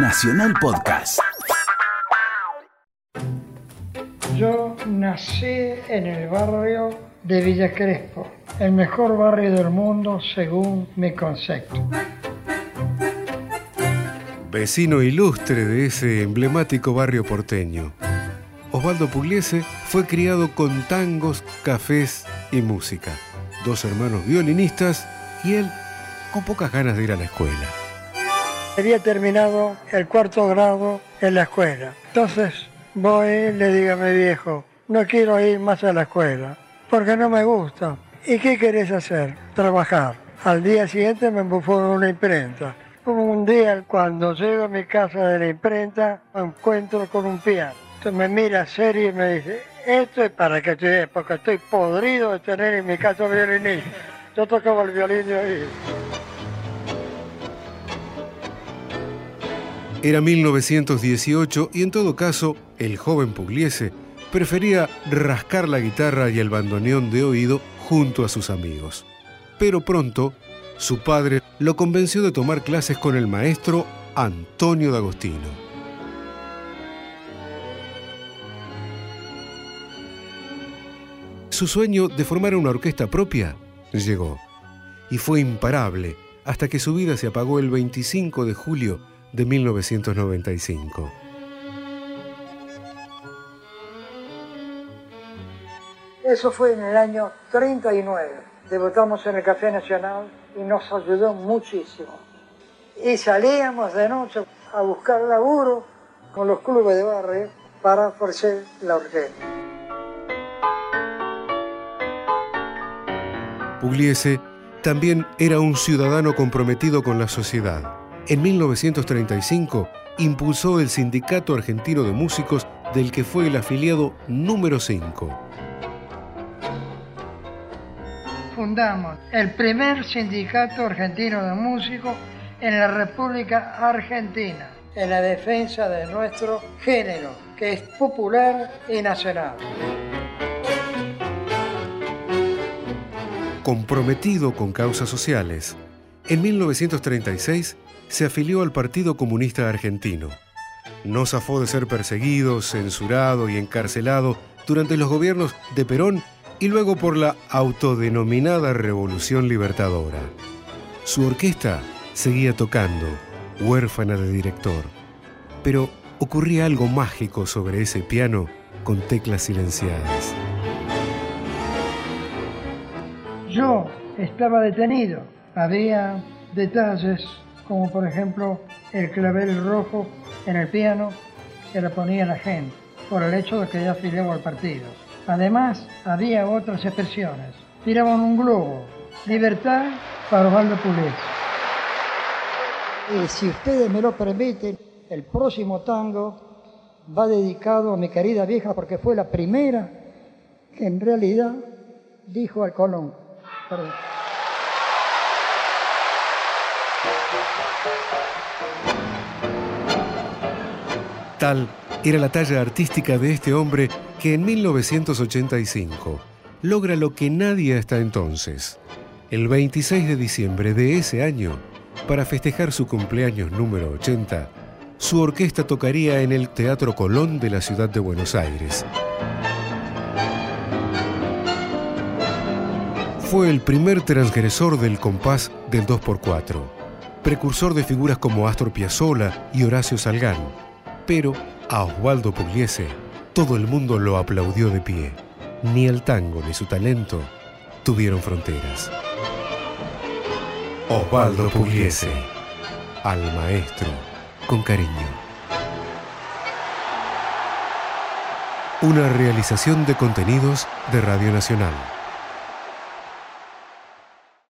Nacional Podcast. Yo nací en el barrio de Villa Crespo, el mejor barrio del mundo según mi concepto. Vecino ilustre de ese emblemático barrio porteño, Osvaldo Pugliese fue criado con tangos, cafés y música. Dos hermanos violinistas y él con pocas ganas de ir a la escuela. Había terminado el cuarto grado en la escuela. Entonces voy le digo a mi viejo, no quiero ir más a la escuela, porque no me gusta. ¿Y qué querés hacer? Trabajar. Al día siguiente me embufó en una imprenta. Un día cuando llego a mi casa de la imprenta me encuentro con un piano. Entonces me mira serio y me dice, esto es para que te porque estoy podrido de tener en mi casa violinista. Yo tocaba el violín de oído. Era 1918 y en todo caso, el joven Pugliese prefería rascar la guitarra y el bandoneón de oído junto a sus amigos. Pero pronto, su padre lo convenció de tomar clases con el maestro Antonio D'Agostino. Su sueño de formar una orquesta propia llegó y fue imparable hasta que su vida se apagó el 25 de julio de 1995. Eso fue en el año 39. Debutamos en el Café Nacional y nos ayudó muchísimo. Y salíamos de noche a buscar laburo con los clubes de barrio para ofrecer la orquesta. Pugliese también era un ciudadano comprometido con la sociedad. En 1935 impulsó el Sindicato Argentino de Músicos del que fue el afiliado número 5. Fundamos el primer sindicato argentino de músicos en la República Argentina, en la defensa de nuestro género, que es popular y nacional. Comprometido con causas sociales, en 1936 se afilió al Partido Comunista Argentino. No zafó de ser perseguido, censurado y encarcelado durante los gobiernos de Perón y luego por la autodenominada Revolución Libertadora. Su orquesta seguía tocando, huérfana de director. Pero ocurría algo mágico sobre ese piano con teclas silenciadas. Yo estaba detenido. Había detalles como por ejemplo el clavel rojo en el piano que le ponía la gente por el hecho de que ya afiliaba al partido. Además, había otras expresiones. Tiraban un globo. Libertad para Osvaldo Pugliese. Y si ustedes me lo permiten, el próximo tango va dedicado a mi querida vieja porque fue la primera que en realidad dijo al Colón. Perdón. Tal era la talla artística de este hombre que en 1985 logra lo que nadie hasta entonces. El 26 de diciembre de ese año, para festejar su cumpleaños número 80, su orquesta tocaría en el Teatro Colón de la ciudad de Buenos Aires. Fue el primer transgresor del compás del 2x4, precursor de figuras como Astor Piazzolla y Horacio Salgán, pero a Osvaldo Pugliese todo el mundo lo aplaudió de pie. Ni el tango ni su talento tuvieron fronteras. Osvaldo Pugliese, al maestro, con cariño. Una realización de contenidos de Radio Nacional.